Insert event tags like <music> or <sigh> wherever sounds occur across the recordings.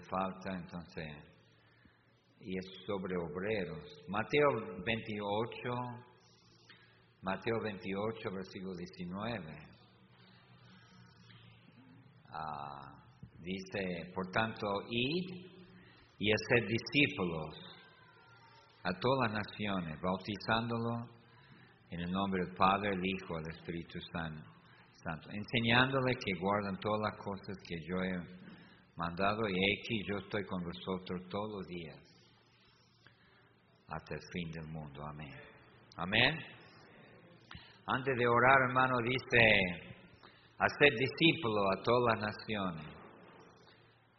falta, entonces, y es sobre obreros. Mateo 28, Mateo 28, versículo 19. Ah, dice, por tanto, id y hacer discípulos a todas las naciones, bautizándolo en el nombre del Padre, el Hijo, el Espíritu Santo enseñándole que guardan todas las cosas que yo he mandado y aquí yo estoy con vosotros todos los días hasta el fin del mundo. Amén. Amén. Antes de orar, hermano, dice, hacer discípulo a todas las naciones.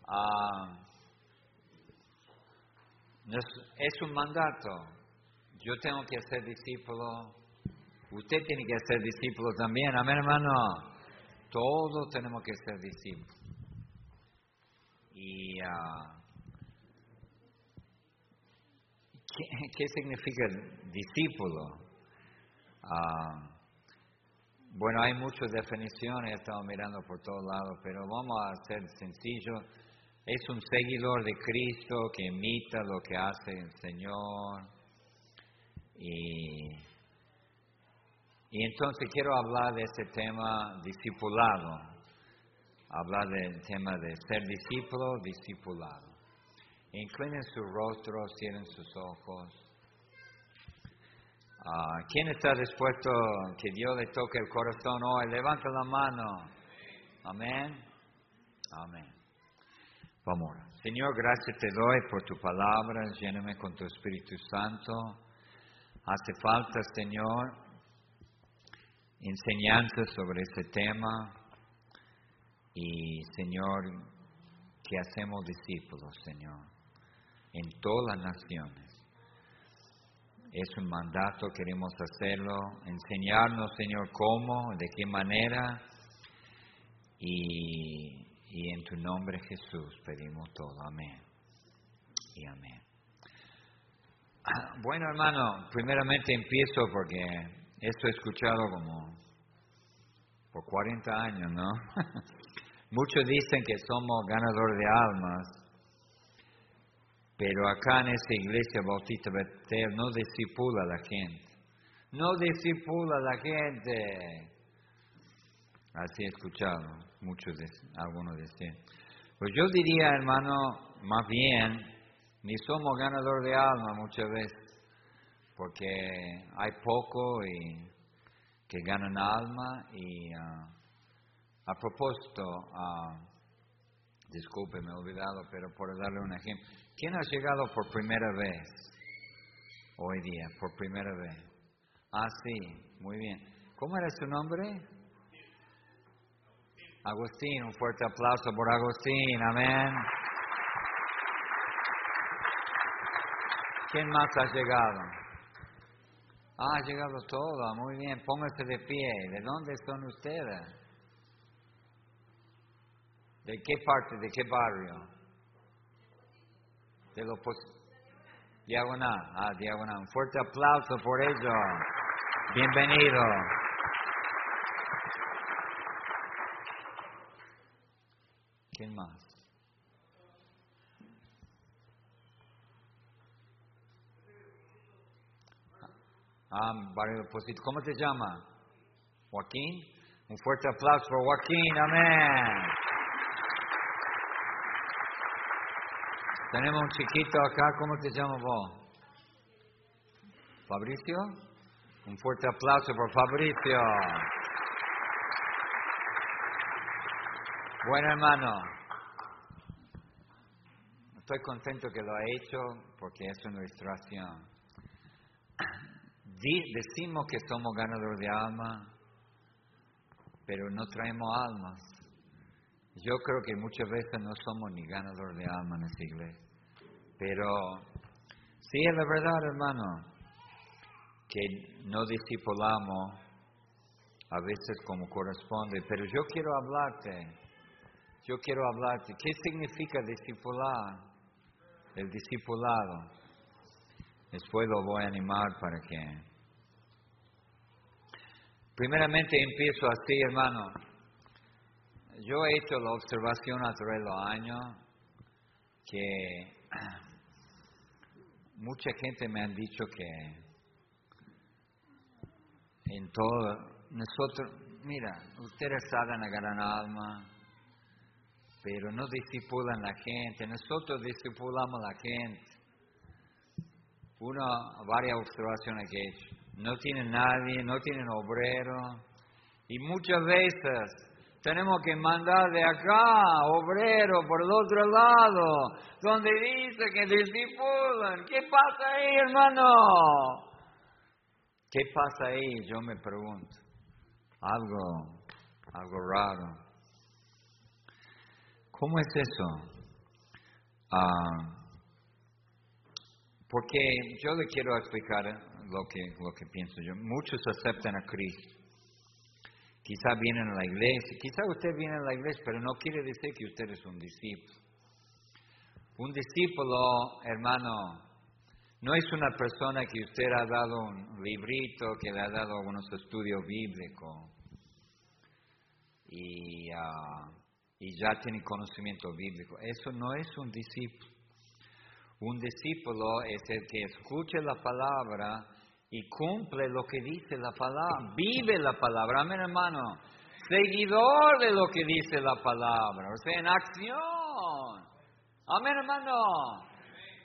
Ah, es un mandato. Yo tengo que hacer discípulo. Usted tiene que ser discípulo también. Amén, hermano. Todos tenemos que ser discípulos. Y uh, <laughs> ¿qué, significa discípulo? Uh, bueno, hay muchas definiciones, he estado mirando por todos lados, pero vamos a ser sencillo es un seguidor de Cristo que imita lo que hace el Señor. Y, y entonces quiero hablar de ese tema discipulado, hablar del tema de ser discípulo, discipulado. Inclinen su rostro, cierren sus ojos. Ah, ¿Quién está dispuesto que Dios le toque el corazón hoy? Levanta la mano. Amén. Amén. Vamos. Señor, gracias te doy por tu palabra, lléname con tu Espíritu Santo. Hace falta, Señor, enseñanza sobre este tema y, Señor, que hacemos discípulos, Señor, en todas las naciones. Es un mandato, queremos hacerlo, enseñarnos, Señor, cómo, de qué manera y y en tu nombre Jesús pedimos todo. Amén. Y amén. <clears throat> Bueno, hermano, primeramente empiezo porque esto he escuchado como por 40 años, ¿no? <laughs> Muchos dicen que somos ganadores de almas, pero acá en esta iglesia Bautista Betel no disipula a la gente. No disipula a la gente. Así he escuchado muchos, de, algunos decían. Pues yo diría, hermano, más bien, ni somos ganadores de alma muchas veces, porque hay poco y que ganan alma y ah, a propósito, uh, disculpe, me he olvidado, pero por darle un ejemplo, ¿quién ha llegado por primera vez hoy día, por primera vez? Ah, sí, muy bien. ¿Cómo era su nombre? Agustín, un fuerte aplauso por Agustín, amén. ¿Quién más ha llegado? Ah, ha llegado todo, muy bien, póngase de pie. ¿De dónde son ustedes? ¿De qué parte, de qué barrio? De lo Diagonal, ah, diagonal. Un fuerte aplauso por ello. Bienvenido. ¿Quién más? Ah, barrio ¿Cómo te llama? Joaquín. Un fuerte aplauso por Joaquín. Amén. Tenemos un chiquito acá. ¿Cómo te llamas vos? Fabricio. Un fuerte aplauso por Fabricio. Bueno, hermano, estoy contento que lo ha hecho porque es una ilustración. Decimos que somos ganadores de alma, pero no traemos almas. Yo creo que muchas veces no somos ni ganadores de alma en esta iglesia. Pero sí es la verdad, hermano, que no discipulamos a veces como corresponde. Pero yo quiero hablarte yo quiero hablarte. ¿Qué significa discipular? El discipulado. Después lo voy a animar para que... Primeramente empiezo así, hermano. Yo he hecho la observación a través de los años que <clears throat> mucha gente me han dicho que en todo, nosotros, mira, ustedes saben a gran alma, pero no disipulan la gente, nosotros disipulamos la gente. Una, varias observaciones que he hecho. No tienen nadie, no tienen obrero, y muchas veces tenemos que mandar de acá, obrero, por el otro lado, donde dice que disipulan. ¿Qué pasa ahí, hermano? ¿Qué pasa ahí? Yo me pregunto. Algo, algo raro. ¿Cómo es eso? Ah, porque yo le quiero explicar lo que, lo que pienso yo. Muchos aceptan a Cristo Quizá vienen a la iglesia, quizá usted viene a la iglesia, pero no quiere decir que usted es un discípulo. Un discípulo, hermano, no es una persona que usted ha dado un librito, que le ha dado algunos estudios bíblicos y, ah, y ya tiene conocimiento bíblico. Eso no es un discípulo. Un discípulo es el que escucha la palabra y cumple lo que dice la palabra, vive la palabra, amén hermano, seguidor de lo que dice la palabra, o sea, en acción, amén hermano,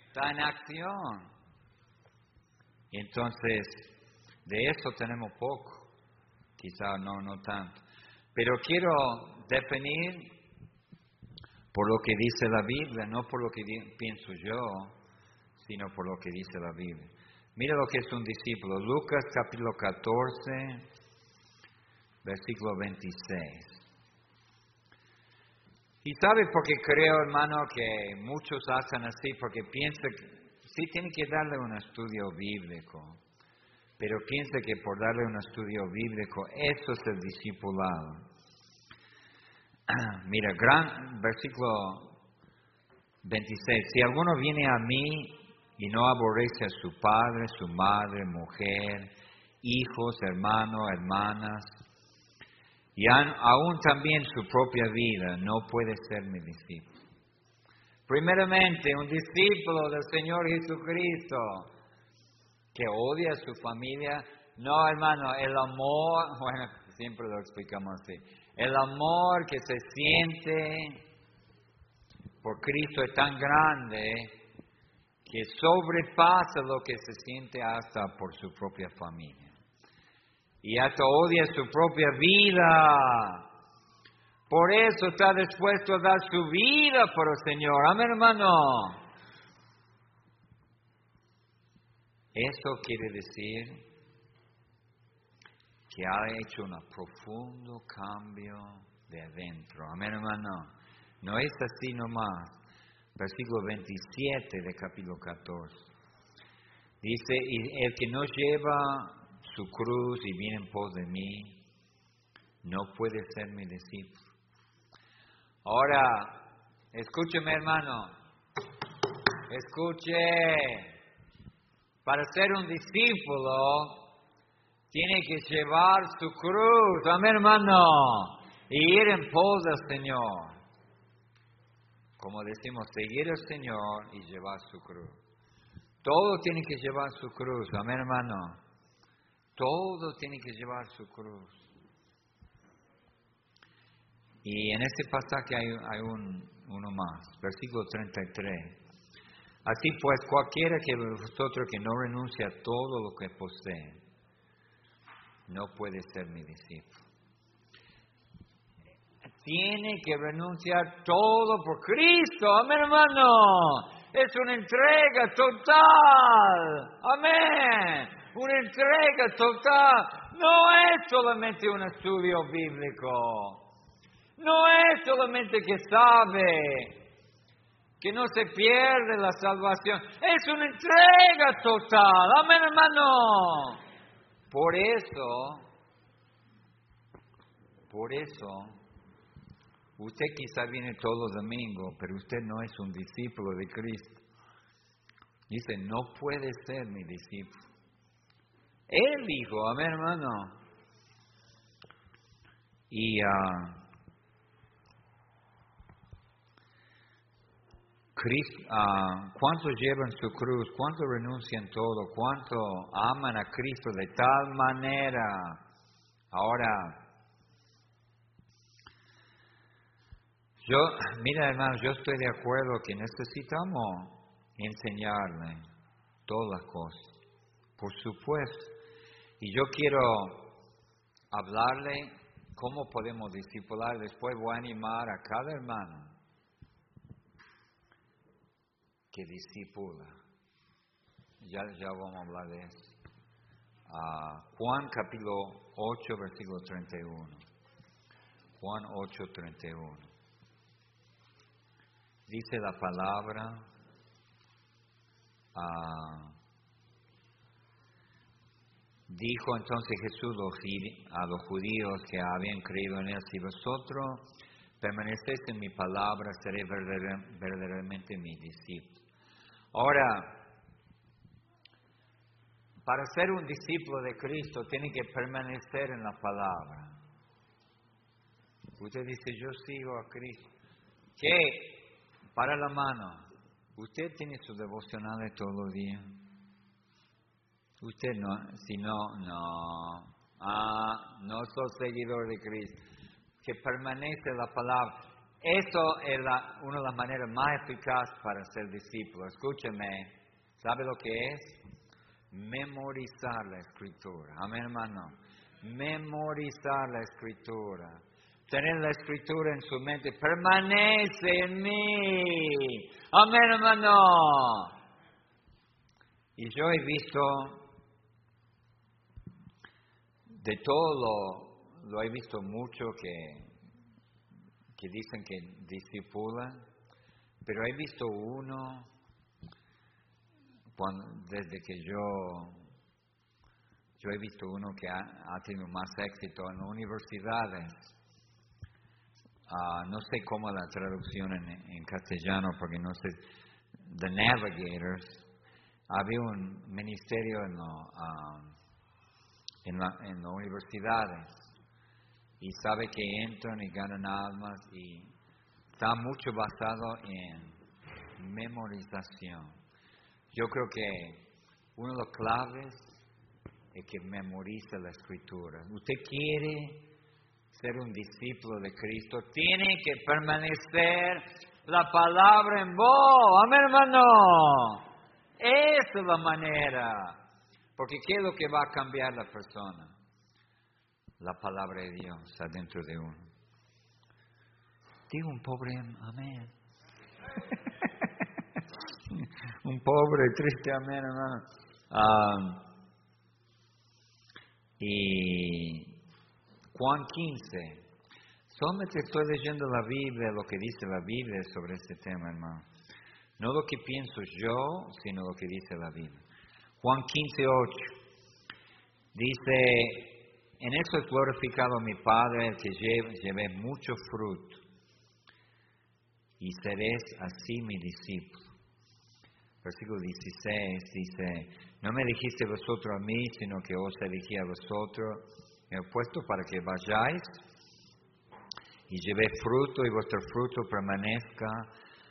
está en acción. Entonces, de eso tenemos poco, quizá no, no tanto, pero quiero definir por lo que dice la Biblia, no por lo que pienso yo, sino por lo que dice la Biblia. Mira lo que es un discípulo. Lucas capítulo 14, versículo 26. Y sabe por qué creo, hermano, que muchos hacen así, porque piensan sí tienen que darle un estudio bíblico, pero piensa que por darle un estudio bíblico, eso es el discipulado. <clears throat> Mira, gran versículo 26. Si alguno viene a mí y no aborrece a su padre, su madre, mujer, hijos, hermanos, hermanas, y aún también su propia vida, no puede ser mi discípulo. Primeramente, un discípulo del Señor Jesucristo que odia a su familia, no hermano, el amor, <laughs> bueno, siempre lo explicamos así, el amor que se siente por Cristo es tan grande que sobrepasa lo que se siente hasta por su propia familia. Y hasta odia su propia vida. Por eso está dispuesto a dar su vida por el Señor. Amén, hermano. Eso quiere decir que ha hecho un profundo cambio de adentro. Amén, hermano. No es así nomás versículo 27 de capítulo 14. Dice, y el que no lleva su cruz y viene en pos de mí, no puede ser mi discípulo. Ahora, escúcheme hermano, escuche, para ser un discípulo, tiene que llevar su cruz, amén hermano, y ir en pos del Señor como decimos, seguir al Señor y llevar su cruz. Todo tiene que llevar su cruz, amén hermano. Todo tiene que llevar su cruz. Y en este pasaje hay, un, uno más, versículo 33. Así pues, cualquiera que vosotros que no renuncia a todo lo que posee, no puede ser mi discípulo tiene que renunciar todo por Cristo. Amén, hermano. Es una entrega total. Amén. Una entrega total. No es solamente un estudio bíblico. No es solamente que sabe que no se pierde la salvación. Es una entrega total. Amén, hermano. Por eso, por eso, Usted quizá viene todos los domingos, pero usted no es un discípulo de Cristo. Dice, no puede ser mi discípulo. Él dijo, amén hermano. Y, uh, Uh, ¿Cuántos llevan su cruz? ¿Cuántos renuncian todo? ¿Cuántos aman a Cristo de tal manera? Ahora, yo, mira hermanos, yo estoy de acuerdo que necesitamos enseñarle todas las cosas, por supuesto. Y yo quiero hablarle cómo podemos discipular. Después voy a animar a cada hermano que discipula. Ya, ya vamos a hablar de eso. Ah, Juan capítulo 8, versículo 31. Juan 8, 31. Dice la palabra, ah, dijo entonces Jesús a los judíos que habían creído en él, si vosotros permanecéis en mi palabra, seréis verdaderamente mi discípulo. Ahora, para ser un discípulo de Cristo tiene que permanecer en la palabra. Usted dice, yo sigo a Cristo. ¿Qué? Para la mano. Usted tiene sus devocionales todos los días. Usted no, si no, no. Ah, no soy seguidor de Cristo. Que permanece la palabra. Eso es una de las maneras más eficaces para ser discípulo. Escúcheme, ¿sabe lo que es? Memorizar la escritura. Amén, hermano. Memorizar la escritura. Tener la escritura en su mente. Permanece en mí. Amén, hermano. Y yo he visto de todo lo he visto mucho que que dicen que discipulan, pero he visto uno desde que yo, yo he visto uno que ha, tenido más éxito en universidades. Ah, no sé cómo la traducción en, castellano, porque no sé, The Navigators, había un ministerio en, ah, en, en las universidades y sabe que entran y ganan almas y está mucho basado en memorización. Yo creo que uno de los claves es que memorice la escritura. Usted quiere ser un discípulo de Cristo, tiene que permanecer la palabra en vos. Amén, hermano. Esa es la manera. Porque ¿qué es lo que va a cambiar la persona? la palabra de Dios adentro de uno. Digo un pobre amén. <laughs> un pobre, triste amén, hermano. y Juan 15. Solamente estoy leyendo la Biblia, lo que dice la Biblia sobre este tema, hermano. No lo que pienso yo, sino lo que dice la Biblia. Juan 15, 8. Dice, en eso es glorificado mi Padre, el que lleve, mucho fruto, y seréis así mi discípulo. Versículo 16 dice, no me dijiste vosotros a mí, sino que os elegí a vosotros, he puesto para que vayáis y llevéis fruto y vuestro fruto permanezca,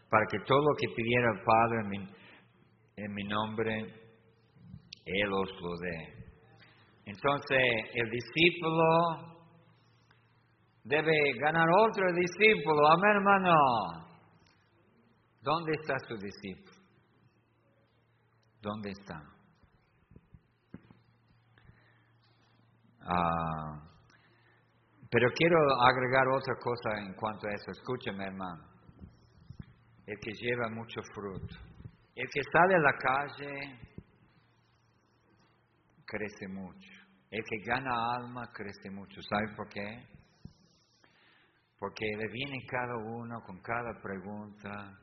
para que todo lo que pidiera el Padre en mi, en mi nombre, Él os lo dé. Entonces el discípulo debe ganar otro discípulo. Amén, hermano. ¿Dónde está su discípulo? ¿Dónde está? Ah, pero quiero agregar otra cosa en cuanto a eso. Escúcheme, hermano. El que lleva mucho fruto. El que sale a la calle crece mucho. El que gana alma crece mucho. ¿Sabe por qué? Porque le viene cada uno con cada pregunta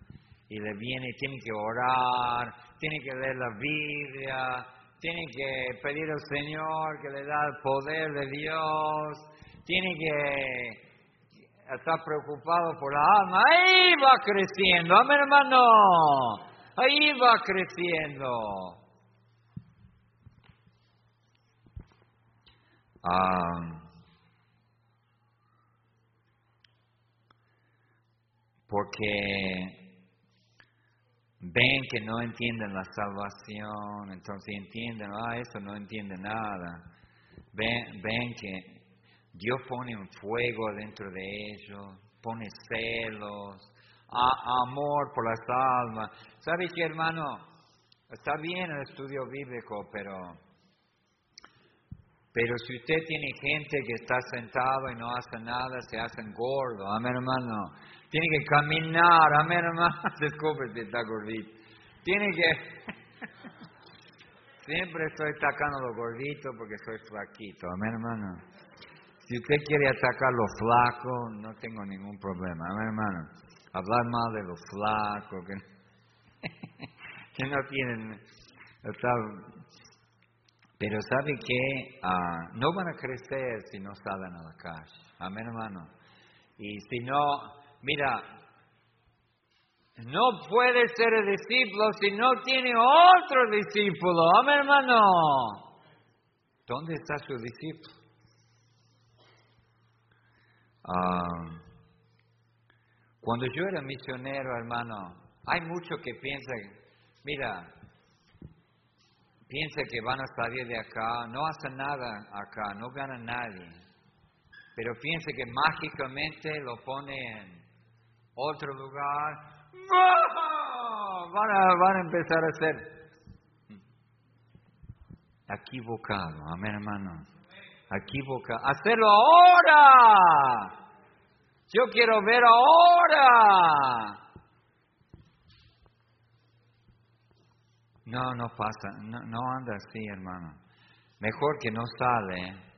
y le viene, tiene que orar, tiene que leer la Biblia, tiene que pedir al Señor que le da el poder de Dios, tiene que estar preocupado por la alma. Ahí va creciendo, amén hermano, ahí va creciendo. porque ven que no entienden la salvación, entonces entienden, ah, eso no entiende nada. Ven, ven que Dios pone un fuego dentro de ellos, pone celos, amor por las almas. ¿Sabe qué, hermano? Está bien el estudio bíblico, pero, pero si usted tiene gente que está sentado y no hace nada, se hacen gordo. Amén, hermano. Tiene que caminar. Amén, hermano. <laughs> Disculpe si está gordito. Tiene que... <laughs> Siempre estoy atacando a los gorditos porque soy flaquito. Amén, hermano. Si usted quiere atacar a los flacos, no tengo ningún problema. Amén, hermano hablar mal de los flacos, que, no <laughs> tienen... Pero sabe que ah, no van a crecer si no salen a la calle. Amén, hermano. Y si no, mira, no puede ser el discípulo si no tiene otro discípulo. Amén, hermano. ¿Dónde está su discípulo? Ah, cuando yo era misionero, hermano, hay muchos que piensan, mira, piensa que van a salir de acá, no hacen nada acá, no ganan nadie, pero piensa que mágicamente lo pone en otro lugar, van a, van a empezar a ser equivocado, amén hermano, equivocado, hacerlo ahora. Yo quiero ver ahora. No, no pasa, no, no anda así, hermano. Mejor que no sale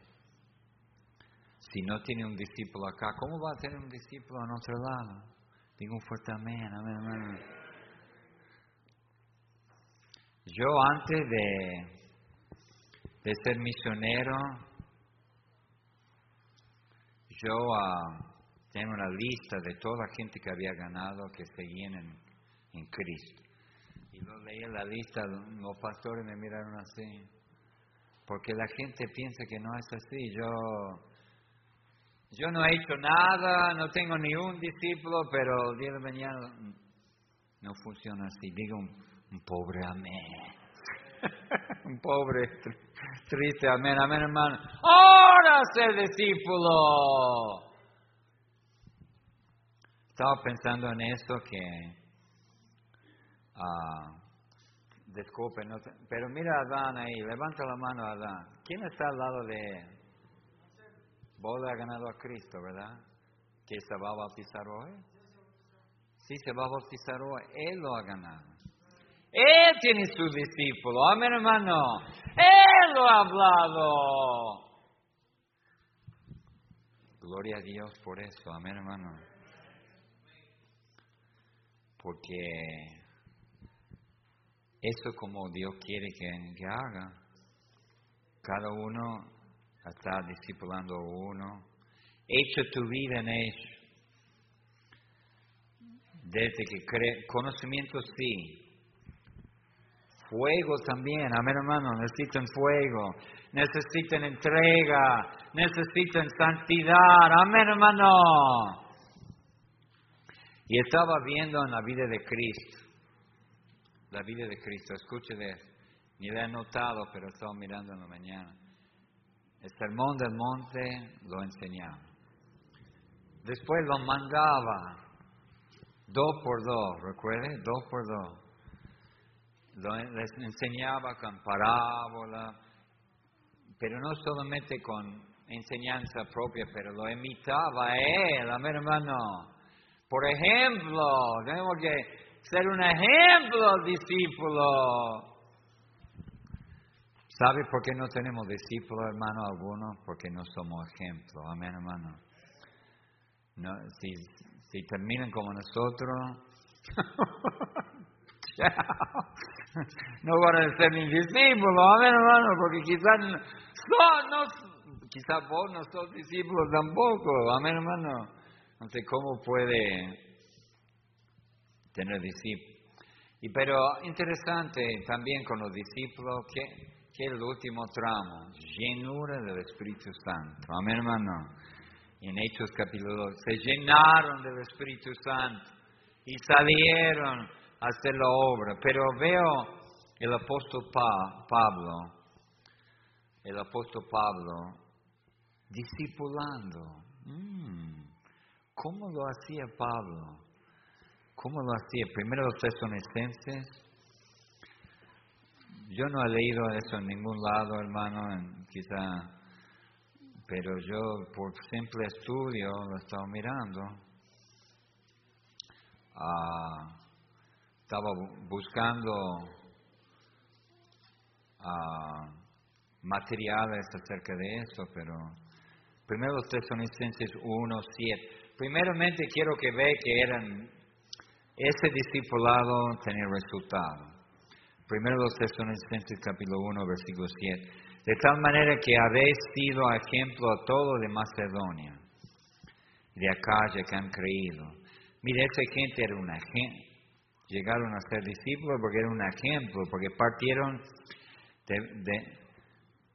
si no tiene un discípulo acá. ¿Cómo va a tener un discípulo en otro lado? Digo un fuerte amén, amén, amén. Yo antes de, de ser misionero, yo uh, tengo una lista de toda la gente que había ganado que seguían en, Cristo. Y lo leí en la lista, los pastores me miraron así. Porque la gente piensa que no es así. Yo, yo no he hecho nada, no tengo ni un discípulo, pero el día de mañana no funciona así. Digo un, pobre amén. <laughs> un pobre, triste amén, amén hermano. Ahora ser discípulo. Estaba pensando en esto que, uh, disculpe, no pero mira a Adán ahí, levanta la mano a Adán. ¿Quién está al lado de él? Vos ha ganado a Cristo, ¿verdad? ¿Que se va a bautizar hoy? Sí, se va a bautizar hoy. Él lo ha ganado. Él tiene su discípulo. Amén, hermano. Él lo ha hablado. Gloria a Dios por eso. Amén, hermano porque eso como Dios quiere que, haga. Cada uno está discipulando a uno. Echa tu vida en eso. Desde que cree, conocimiento sí. Fuego también, amén hermano, necesitan fuego, necesitan entrega, necesitan santidad, amén hermano. Y estaba viendo en la vida de Cristo, la vida de Cristo, escuche de ni lo he notado, pero estaba mirando en la mañana. El sermón del monte lo enseñaba. Después lo mandaba dos por dos, recuerde, dos por dos. Lo, les enseñaba con parábola, pero no solamente con enseñanza propia, pero lo imitaba a él, hermano. Por ejemplo, tenemos que ser un ejemplo discípulo. ¿Sabe por qué no tenemos discípulos, hermano, alguno? Porque no somos ejemplo. Amén, hermano. No, si, si terminan como nosotros, <laughs> no van a ser mis discípulos. Amén, hermano, porque quizás no, quizás vos no sos discípulos tampoco. Amén, hermano. Entonces, ¿cómo puede tener discípulos? Y pero interesante también con los discípulos que, que el último tramo, llenura del Espíritu Santo. Amén, hermano. En Hechos capítulo 2, se llenaron del Espíritu Santo y salieron hacer la obra. Pero veo el apóstol Pablo, el apóstol Pablo, discipulando. Mm, ¿Cómo lo hacía Pablo? ¿Cómo lo hacía? Primero los tesalonicenses. Yo no he leído eso en ningún lado, hermano, quizá, pero yo por simple estudio lo estaba mirando. Ah, estaba buscando ah, materiales acerca de eso, pero primero los Tesalonicenses 1, 7. Primeramente quiero que vea que eran, ese discipulado tenía resultado. Primero los Tesalonicenses capítulo 1, versículo 7. De tal manera que habéis sido ejemplo a todos de Macedonia, de Acaya que han creído. Mire, esa gente era una gente, llegaron a ser discípulos porque era un ejemplo, porque partieron de,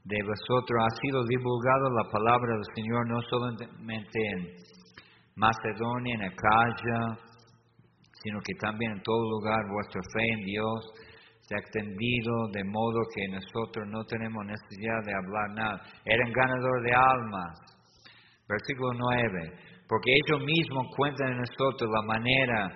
de, vosotros, ha sido divulgada la palabra del Señor no solamente en Macedonia, en Acaya, sino que también en todo lugar vuestra fe en Dios se ha extendido de modo que nosotros no tenemos necesidad de hablar nada. Eran ganadores de almas. Versículo 9. Porque ellos mismos cuentan en nosotros la manera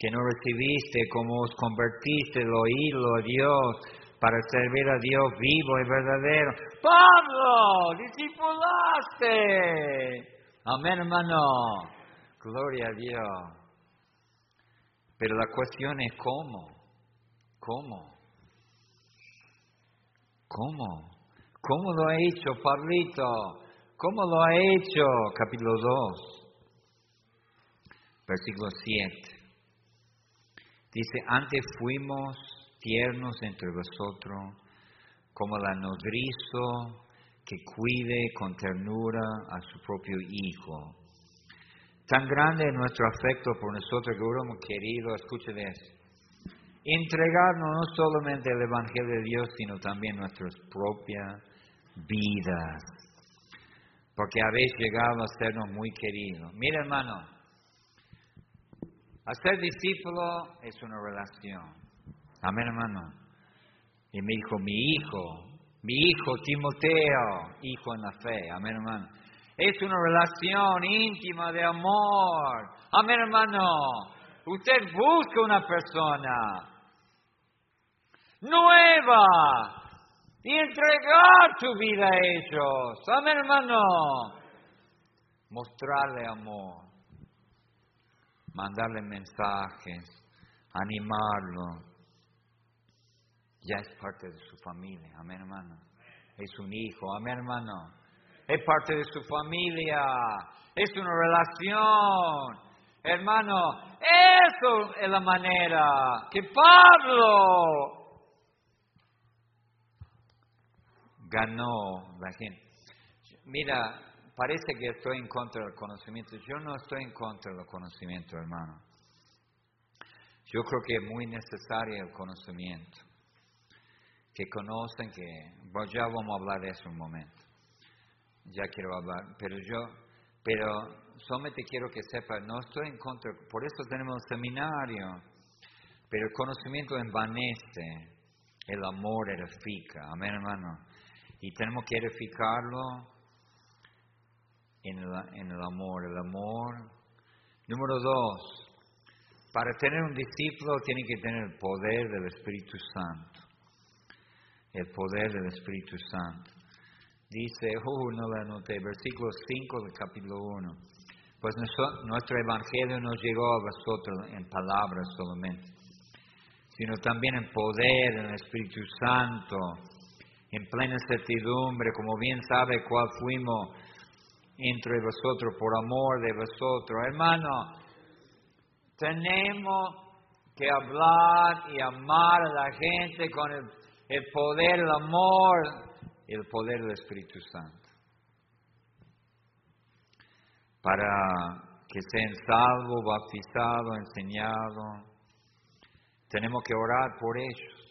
que no recibiste, como os convertiste, lo oído a Dios, para servir a Dios vivo y verdadero. Pablo, discipulaste. Amén, hermano. Gloria a Dios. Pero la cuestión es cómo. ¿Cómo? ¿Cómo? ¿Cómo lo ha hecho, Pablito? ¿Cómo lo ha hecho? Capítulo 2, versículo 7. Dice, antes fuimos tiernos entre vosotros, como la nodrizo que cuide con ternura a su propio hijo. Tan grande es nuestro afecto por nosotros que hubiéramos querido, escuche de eso, entregarnos no solamente el Evangelio de Dios, sino también nuestras propias vidas, porque habéis llegado a sernos muy queridos. Mira hermano, Hacer discípulo es una relación. Amén, hermano. Y me dijo, mi hijo, mi hijo Timoteo, hijo en la fe. Amén, hermano. Es una relación íntima de amor. Amén, hermano. Usted busca una persona nueva y entregar tu vida a ellos. Amén, hermano. Mostrarle amor mandarle mensajes, animarlo. Ya es parte de su familia, amén hermano. Es un hijo, amén hermano. Es parte de su familia, es una relación. Hermano, eso es la manera que Pablo ganó la gente. Mira, parece que estoy en contra del conocimiento. Yo no estoy en contra del conocimiento, hermano. Yo creo que es muy necesario el conocimiento. Que conocen que, bueno, ya vamos a hablar de eso un momento. Ya quiero hablar, pero yo, pero solamente quiero que sepa, no estoy en contra, por eso tenemos el seminario, pero el conocimiento envanece, el amor edifica, amén hermano. Y tenemos que edificarlo en el, amor. El amor. Número dos, para tener un discípulo tiene que tener el poder del Espíritu Santo. El poder del Espíritu Santo. Dice, oh, no la anoté, versículo 5 del capítulo 1. Pues nuestro evangelio no llegó a vosotros en palabras solamente, sino también en poder, en el Espíritu Santo, en plena certidumbre, como bien sabe cuál fuimos entre vosotros, por amor de vosotros. Hermano, tenemos que hablar y amar a la gente con el, poder, el amor el poder del Espíritu Santo. Para que sean salvos, bautizados, enseñados. Tenemos que orar por ellos.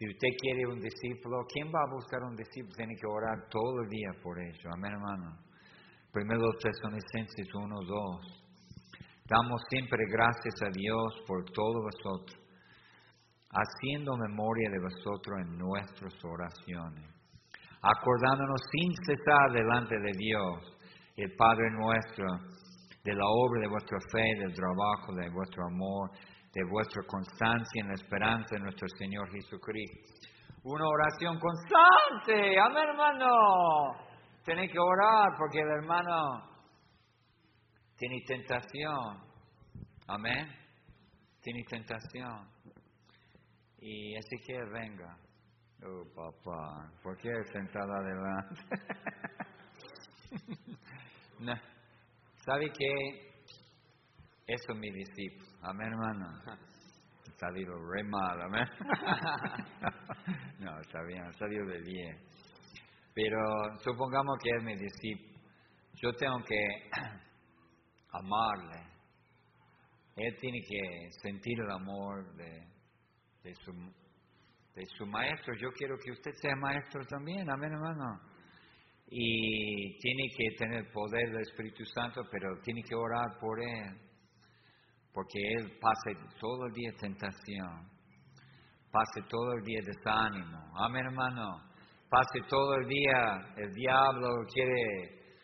Si usted quiere un discípulo, ¿quién va a buscar un discípulo? Tiene que orar todo el día por ello. Amén, hermano. Primero Tesalonicenses 1, 2. Damos siempre gracias a Dios por todos vosotros, haciendo memoria de vosotros en nuestras oraciones, acordándonos sin cesar delante de Dios, el Padre nuestro, de la obra de vuestra fe, del trabajo, de vuestro amor, de vuestra constancia en la esperanza de nuestro Señor Jesucristo. Una oración constante, amén hermano. Tenéis que orar porque el hermano tiene tentación, amén. Tiene tentación. Y así que venga. Oh, papá, ¿por qué sentado adelante? <laughs> no. ¿Sabe qué? Eso es mi discípulo. Amén, hermano. Ha salido re mal, amén. <laughs> no, está bien, ha salido de bien. Pero supongamos que es mi discípulo. Yo tengo que <clears throat> amarle. Él tiene que sentir el amor de, de, su, de su maestro. Yo quiero que usted sea maestro también, amén, hermano y tiene que tener poder del Espíritu Santo, pero tiene que orar por Él, porque Él pasa todo el día tentación, pase todo el día desánimo, amén hermano, pase todo el día, el diablo quiere,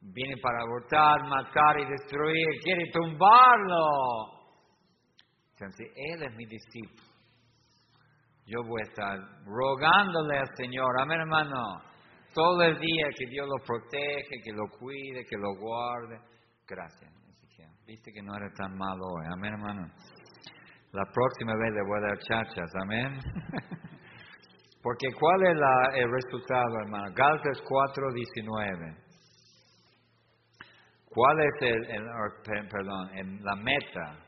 viene para abortar, matar y destruir, quiere tumbarlo. Entonces, Él es mi discípulo. Yo voy a estar rogándole al Señor, amén hermano todo el día que Dios lo protege, que lo cuide, que lo guarde. Gracias. Viste que no era tan malo hoy. Amén, hermano. La próxima vez le voy a dar chachas. Amén. <laughs> Porque ¿cuál es el resultado, hermano? Gálatas 4, 19. ¿Cuál es el, perdón, la meta?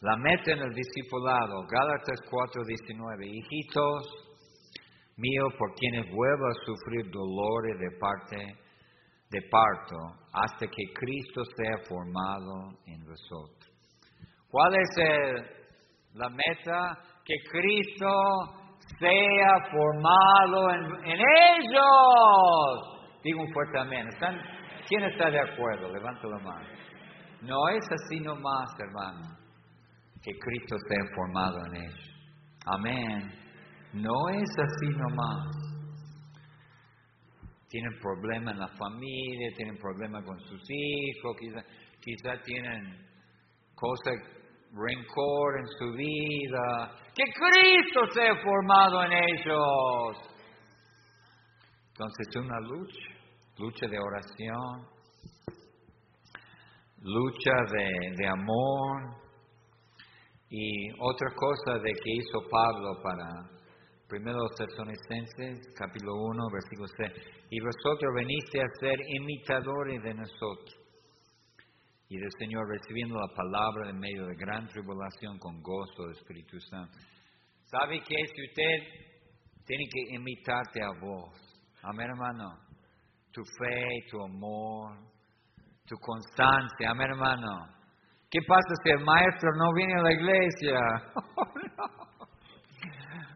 La meta en el discipulado, Gálatas 4, 19. Hijitos, mío por quienes vuelva a sufrir dolores de parte de parto hasta que Cristo sea formado en vosotros. ¿Cuál es la meta? Que Cristo sea formado en, ellos. Digo un fuerte amén. ¿Quién está de acuerdo? Levanta la mano. No es así nomás, hermano, que Cristo sea formado en ellos. Amén. No es así nomás. Tienen problemas en la familia, tienen problemas con sus hijos, quizá, quizá tienen cosas, rencor en su vida. Que Cristo sea formado en ellos. Entonces es una lucha, lucha de oración, lucha de, de amor y otra cosa de que hizo Pablo para Primero Tesalonicenses, capítulo 1, versículo 6. Y vosotros veniste a ser imitadores de nosotros y del Señor, recibiendo la palabra en medio de gran tribulación con gozo del Espíritu Santo. ¿Sabe que si usted tiene que imitarte a vos? Amén, hermano. Tu fe, tu amor, tu constancia. Amén, hermano. ¿Qué pasa si el maestro no viene a la iglesia? <laughs>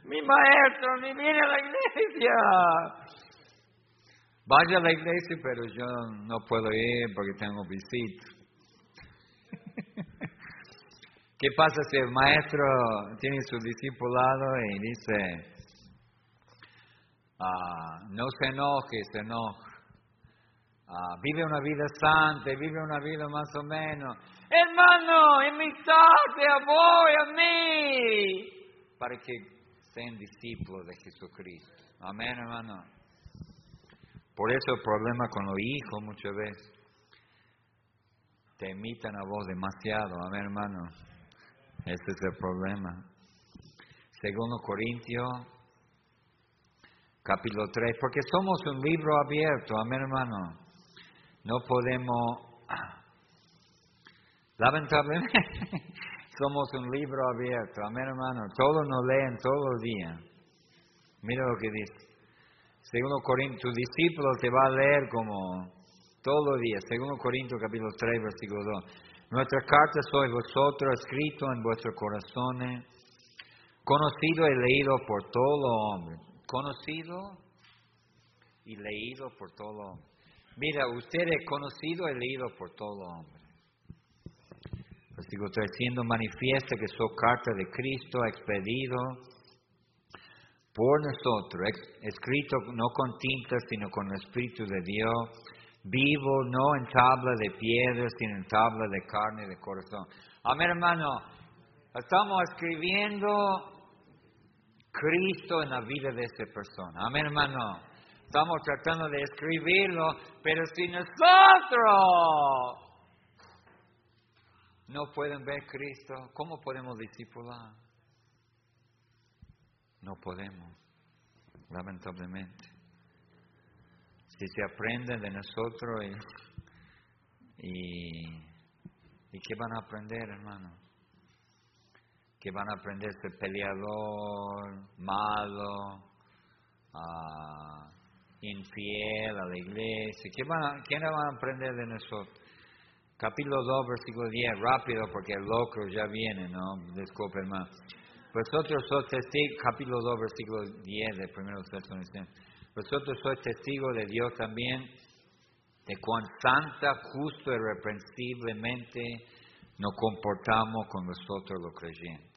mi maestro ni viene a la iglesia. Vaya a la iglesia, pero yo no puedo ir porque tengo visita. <laughs> ¿Qué pasa si el maestro tiene su discipulado y dice, ah, no se enoje, se enoja? Ah, vive una vida santa, vive una vida más o menos. Hermano, imitate a vos, a mí, para que sean discípulos de Jesucristo. Amén, hermano. Por eso el problema con los hijos muchas veces te imitan a vos demasiado. Amén, hermano. Ese es el problema. Segundo Corintios, capítulo 3, porque somos un libro abierto. Amén, hermano. No podemos, <clears throat> lamentablemente, <laughs> somos un libro abierto, amén hermano, todos nos leen todo el día. Mira lo que dice. Segundo Corintios, tu discípulo te va a leer como todo el día. Segundo Corintios capítulo 3, versículo 2. Nuestra carta soy vosotros, escrito en vuestros corazones, conocido y leído por todo hombre. Conocido y leído por todo hombre. Mira, usted es conocido y leído por todo hombre. Versículo 3, siendo manifiesta que soy carta de Cristo expedido por nosotros, escrito no con tinta, sino con el Espíritu de Dios, vivo no en tabla de piedra, sino en tabla de carne y de corazón. Amén, hermano. Estamos escribiendo Cristo en la vida de esa persona. Amén, hermano. Estamos tratando de escribirlo, pero si nosotros no pueden ver Cristo, ¿cómo podemos discipular? No podemos, lamentablemente. Si se aprende de nosotros y, y, ¿qué van a aprender, hermano? Que van a aprender ser peleador, malo, uh, infiel a la iglesia. ¿Qué van, a, ¿Qué van a aprender de nosotros? Capítulo 2, versículo 10, rápido porque el loco ya viene, ¿no? Disculpen más. Vosotros sois testigos, capítulo 2, versículo 10 de 1 Tesalonicenses. Vosotros sois testigos de Dios también, de cuán santa, justo y reprensiblemente nos comportamos con nosotros los creyentes.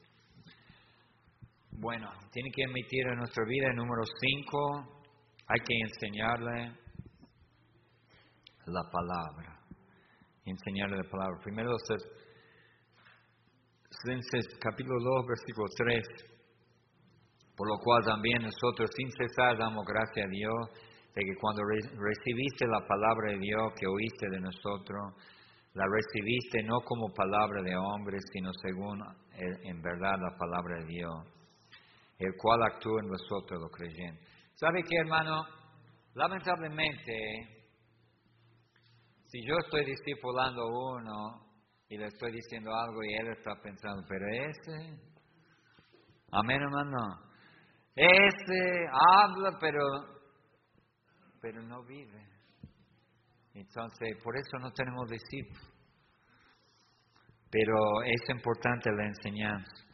Bueno, tiene que emitir en nuestra vida el número 5, hay que enseñarle la palabra enseñarle la palabra. Primero, Filipenses capítulo 2, versículo 3. Por lo cual también nosotros sin cesar damos gracias a Dios de que cuando recibiste la palabra de Dios que oíste de nosotros, la recibiste no como palabra de hombre, sino según en verdad la palabra de Dios, el cual actúa en vosotros los creyentes. ¿Sabe qué, hermano? Lamentablemente, si yo estoy discipulando a uno y le estoy diciendo algo y él está pensando, pero ese, amén hermano, ese habla pero, pero no vive. Entonces, por eso no tenemos discípulos. Pero es importante la enseñanza.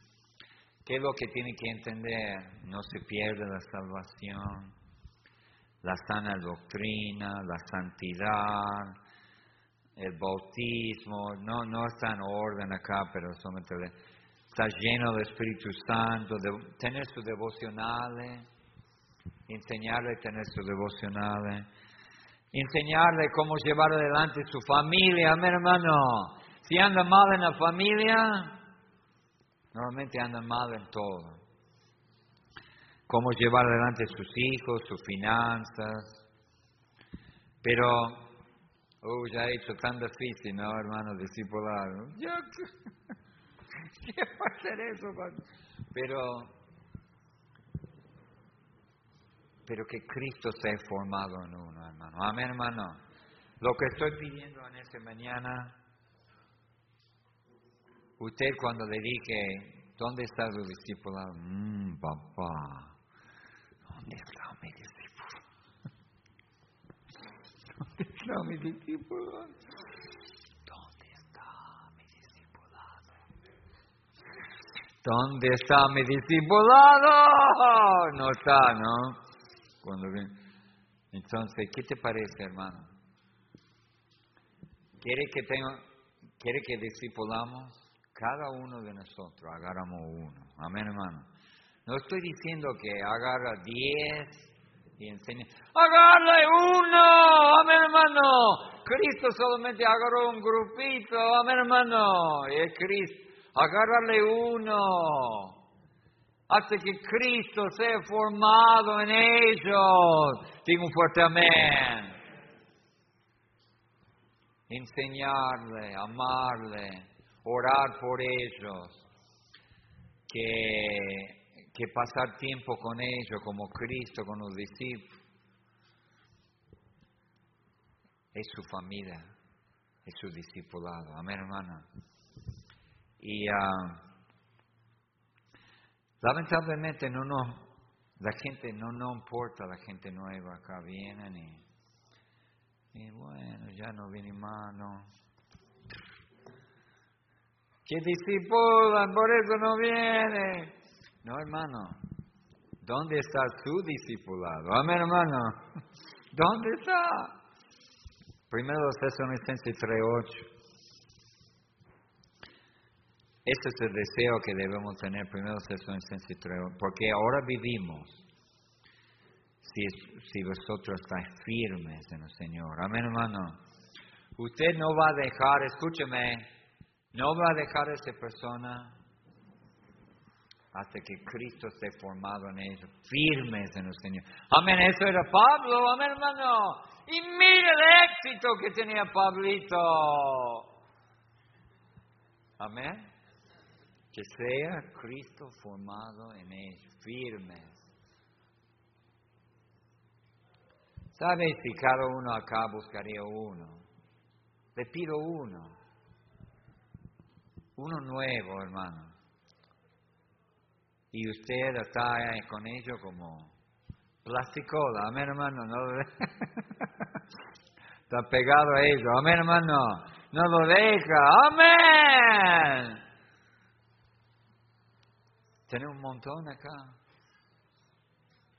¿Qué es lo que tiene que entender? No se pierde la salvación, la sana doctrina, la santidad, el bautismo, no, no está en orden acá, pero solamente está lleno del Espíritu Santo, de, tener sus devocionales, enseñarle a tener sus devocionales, enseñarle cómo llevar adelante su familia, mi hermano. Si anda mal en la familia, normalmente anda mal en todo. Cómo llevar adelante sus hijos, sus finanzas. Pero Oh, ya he hecho tan difícil, ¿no, hermano? Discipulado. Yo, <laughs> ¿qué va a hacer eso? Pero, pero que Cristo se ha formado en uno, hermano. Amén, hermano. Lo que estoy pidiendo en esta mañana, usted cuando le dije, ¿dónde está su discipulado? Mmm, papá, ¿dónde está mi <laughs> está mi discípulo? ¿Dónde está mi discipulado? ¿Dónde está mi discipulado? No está, ¿no? Entonces, ¿qué te parece, hermano? ¿Quiere que tenga, quiere que discipulamos? Cada uno de nosotros agarramos uno. Amén, hermano. No estoy diciendo que agarra diez y enseña. Agarre uno, amén hermano. Cristo solamente agarró un grupito, amén hermano. Y Cristo. Agárrale uno. Hasta que Cristo sea formado en ellos. Digo un fuerte amén. Enseñarle, amarle, orar por ellos. Que que pasar tiempo con ellos como Cristo, con los discípulos. Es su familia, es su discipulado. Amén, hermana. Y uh, lamentablemente no, no, la gente no, no importa, la gente nueva acá vienen y, bueno, ya no viene más, no. Que discipulan, por eso no viene. No, hermano. ¿Dónde está su discipulado? Amén, hermano. <laughs> ¿Dónde está? Primero Tesalonicenses 3.8. ese es el deseo que debemos tener primero, porque ahora vivimos si, si vosotros estáis firmes en el Señor. Amén, hermano. Usted no va a dejar, escúcheme, no va a dejar a esa persona hasta que Cristo esté formado en ellos, firmes en el Señor. Amén, eso era Pablo, amén hermano. Y mire el éxito que tenía Pablito. Amén. Que sea Cristo formado en ellos, firmes. ¿Sabe si cada uno acá buscaría uno? Le pido uno. Uno nuevo, hermano y usted está con ello como plástico, amén hermano, no <laughs> está pegado a ello, amén hermano, no lo deja, amén. Tiene un montón acá,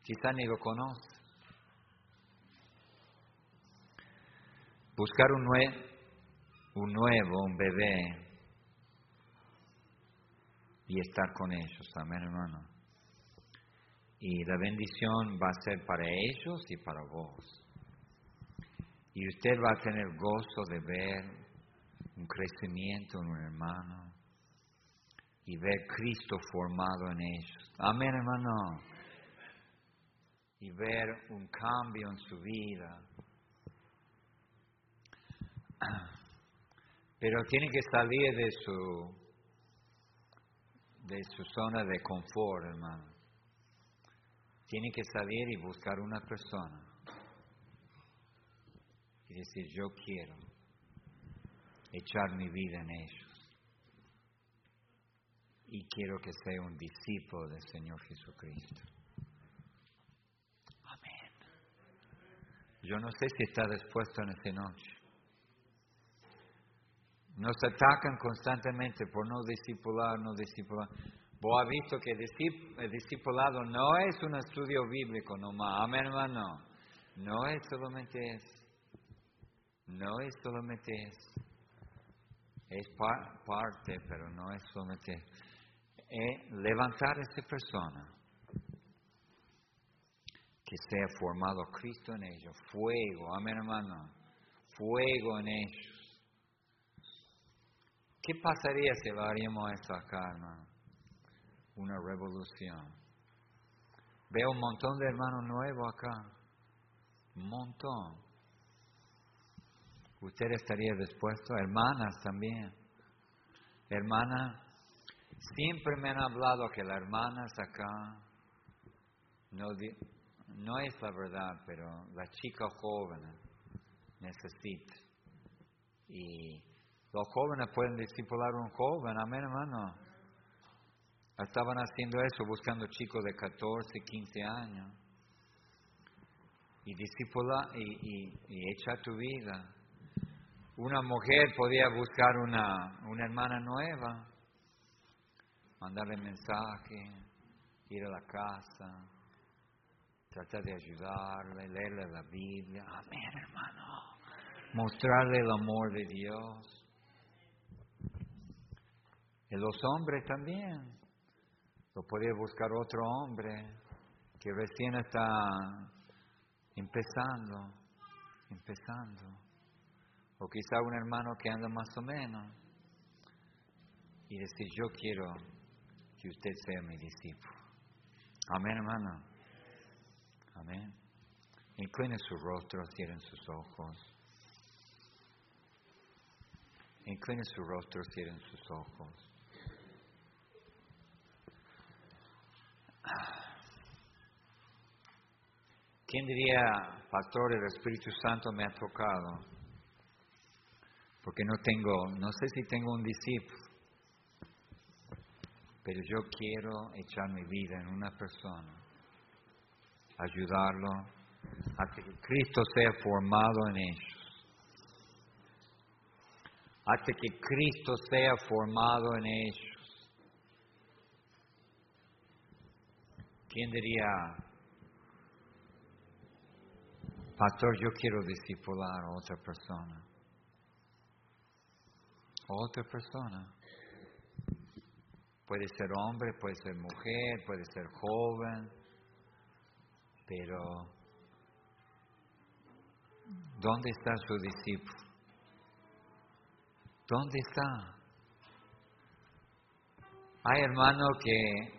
quizá ni lo conoce. Buscar un, un nuevo, un bebé, y estar con ellos. Amén, hermano. Y la bendición va a ser para ellos y para vos. Y usted va a tener gozo de ver un crecimiento en un hermano y ver Cristo formado en ellos. Amén, hermano. Y ver un cambio en su vida. <clears throat> Pero tiene que salir de su de su zona de confort, hermano. Tiene que salir y buscar una persona y decir, yo quiero echar mi vida en ellos. Y quiero que sea un discípulo del Señor Jesucristo. Amén. Yo no sé si está dispuesto en esta noche. Nos atacan constantemente por no discipular, no discipular. Vos has visto que el discipulado no es un estudio bíblico nomás. Amén, hermano. No es solamente eso. No es solamente eso. Es parte, pero no es solamente Es levantar a esa persona que sea formado Cristo en ellos. Fuego, amén, hermano. Fuego en ellos ¿Qué pasaría si lo haríamos esto acá? Una revolución. Veo un montón de hermanos nuevos acá. Un montón. ¿Usted estaría dispuesto? Hermanas también. Hermanas, siempre me han hablado que las hermanas acá no, no es la verdad, pero la chica joven necesita. Y los jóvenes pueden discipular a un joven, amén, hermano. Estaban haciendo eso, buscando chicos de 14, 15 años. Y discipular y, y, echar tu vida. Una mujer podía buscar una, una hermana nueva, mandarle mensaje, ir a la casa, tratar de ayudarle, leerle la Biblia. Amén, hermano. Mostrarle el amor de Dios. Y los hombres también. Lo podía buscar otro hombre que recién está empezando, empezando. O quizá un hermano que anda más o menos. Y decir, yo quiero que usted sea mi discípulo. Amén, hermano. Amén. Incline su rostro, cierren sus ojos. Incline su rostro, cierren sus ojos. ¿Quién diría, pastor, el Espíritu Santo me ha tocado? Porque no tengo, no sé si tengo un discípulo, pero yo quiero echar mi vida en una persona, ayudarlo a que Cristo sea formado en ellos. Hasta que Cristo sea formado en ellos. ¿Quién diría, Pastor, yo quiero discipular a otra persona. otra persona. Puede ser hombre, puede ser mujer, puede ser joven, pero ¿dónde está su discípulo? ¿Dónde está? Hay hermanos que,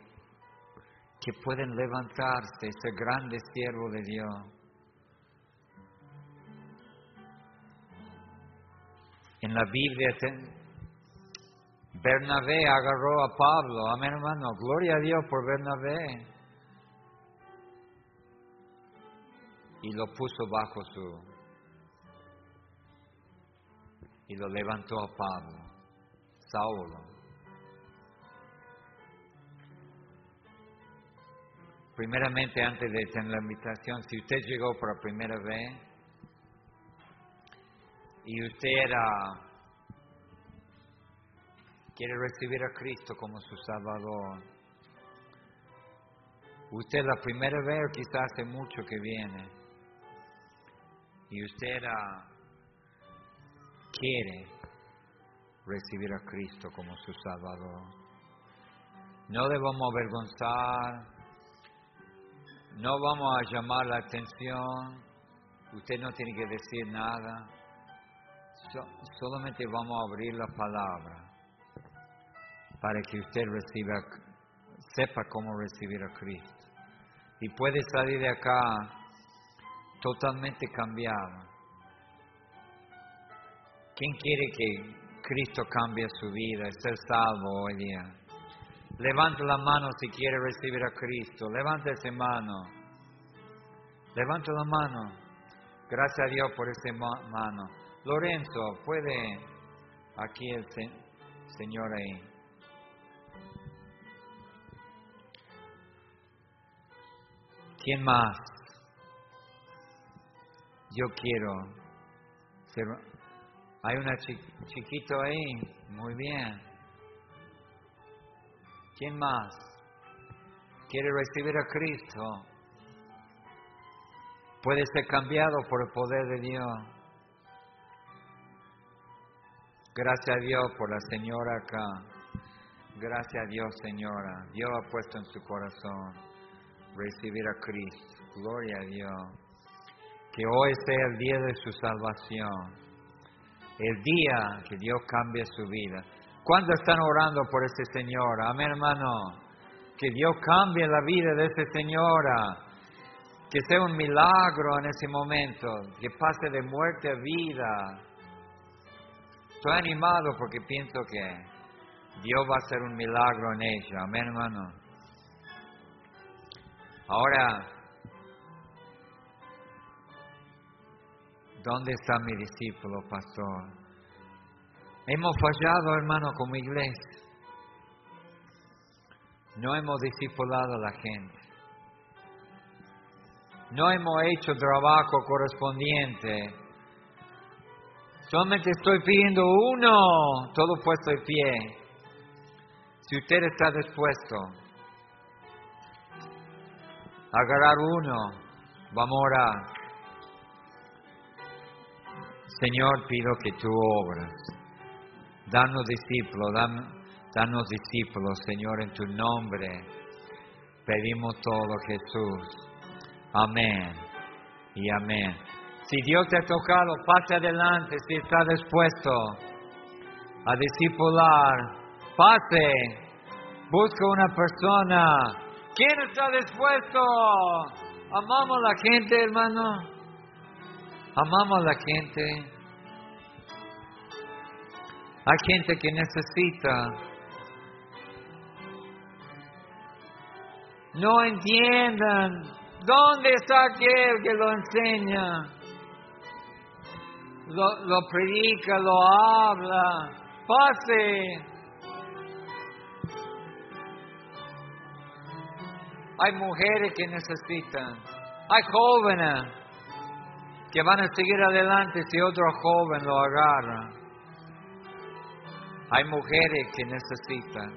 que pueden levantarse, ese grande siervo de Dios. En la Biblia, Bernabé agarró a Pablo, amén hermano, gloria a Dios por Bernabé. Y lo puso bajo su... Y lo levantó a Pablo, Saulo. Primeramente antes de tener la invitación, si usted llegó por primera vez y usted quiere recibir a Cristo como su Salvador, usted la primera vez o quizás hace mucho que viene y usted quiere recibir a Cristo como su Salvador. No debemos avergonzar no vamos a llamar la atención, usted no tiene que decir nada, solamente vamos a abrir la palabra para que usted reciba, sepa cómo recibir a Cristo. Y puede salir de acá totalmente cambiado. ¿Quién quiere que Cristo cambie su vida, ser salvo hoy día? Levanta la mano si quiere recibir a Cristo. Levanta esa mano. Levanta la mano. Gracias a Dios por esa mano. Lorenzo, puede aquí el Señor ahí. ¿Quién más? Yo quiero ser... Hay una chiquito ahí. Muy bien. ¿Quién más quiere recibir a Cristo? Puede ser cambiado por el poder de Dios. Gracias a Dios por la señora acá. Gracias a Dios, señora. Dios ha puesto en su corazón recibir a Cristo. Gloria a Dios. Que hoy sea el día de su salvación. El día que Dios cambie su vida. ¿Cuántos están orando por ese señora? Amén, hermano. Que Dios cambie la vida de esa señora. Que sea un milagro en ese momento. Que pase de muerte a vida. Estoy animado porque pienso que Dios va a hacer un milagro en ella. Amén, hermano. Ahora, ¿dónde está mi discípulo, pastor? Hemos fallado, hermano, como iglesia. No hemos discipulado a la gente. No hemos hecho trabajo correspondiente. Solamente estoy pidiendo uno, todo puesto de pie. Si usted está dispuesto a agarrar uno, vamos a orar. Señor, pido que tú obras Danos discípulos, danos discípulos, Señor, en tu nombre. Pedimos todo, Jesús. Amén y amén. Si Dios te ha tocado, pase adelante si está dispuesto a discipular. Pase, busca una persona. ¿Quién está dispuesto? Amamos a la gente, hermano. Amamos a la gente. Hay gente que necesita. No entiendan. ¿Dónde está aquel que lo enseña? Lo, predica, lo habla. Pase. Hay mujeres que necesitan. Hay jóvenes que van a seguir adelante si otro joven lo agarra. Hay mujeres que necesitan.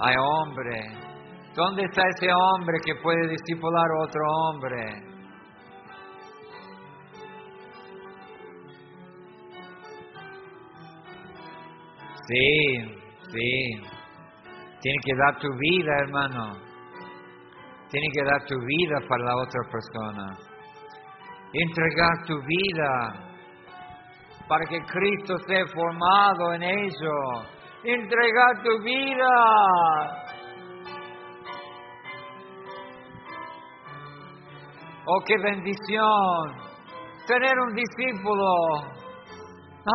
Hay hombres. ¿Dónde está ese hombre que puede discipular a otro hombre? Sí, Sí. Tiene que dar tu vida, hermano. Tiene que dar tu vida para la otra persona. Entregar tu vida para que Cristo sea formado en ello. Entregar tu vida. Oh, qué bendición tener un discípulo.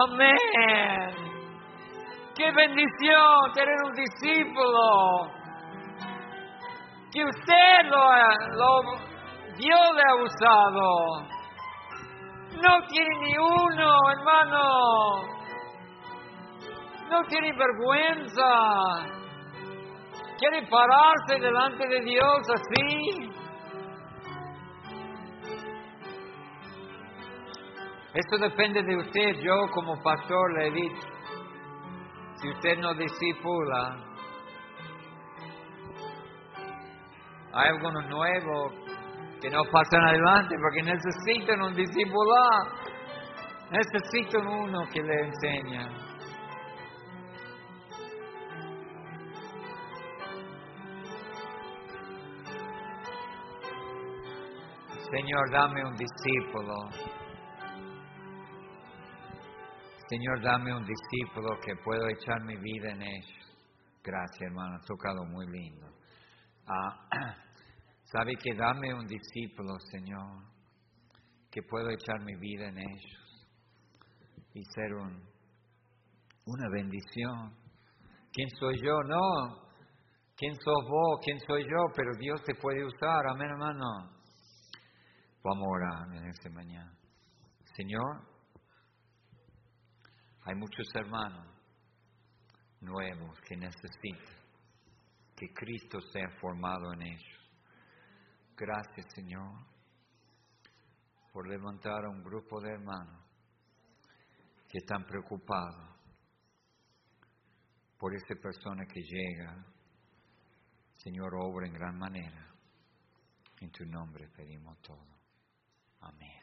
Amén. Qué bendición tener un discípulo. Que usted lo, lo Dios le ha usado. No tiene ni uno, hermano. No tiene vergüenza. Quiere pararse delante de Dios así. Esto depende de usted. Yo como pastor le he dicho, si usted no discipula, hay algunos nuevos que no pasan adelante porque necesitan un discipular, necesitan uno que le enseña. Señor, dame un discípulo. Señor, dame un discípulo que puedo echar mi vida en ellos. Gracias, hermano, ha tocado muy lindo. Ah, <clears throat> ¿Sabe que dame un discípulo, Señor, que puedo echar mi vida en ellos y ser un, una bendición? ¿Quién soy yo? No. ¿Quién sos vos? ¿Quién soy yo? Pero Dios te puede usar. Amén, hermano. Vamos a orar en esta mañana. Señor, hay muchos hermanos nuevos que necesitan que Cristo sea formado en ellos. Gracias, Señor, por levantar a un grupo de hermanos que están preocupados por esa persona que llega. Señor, obra en gran manera. En tu nombre pedimos todo. Amén.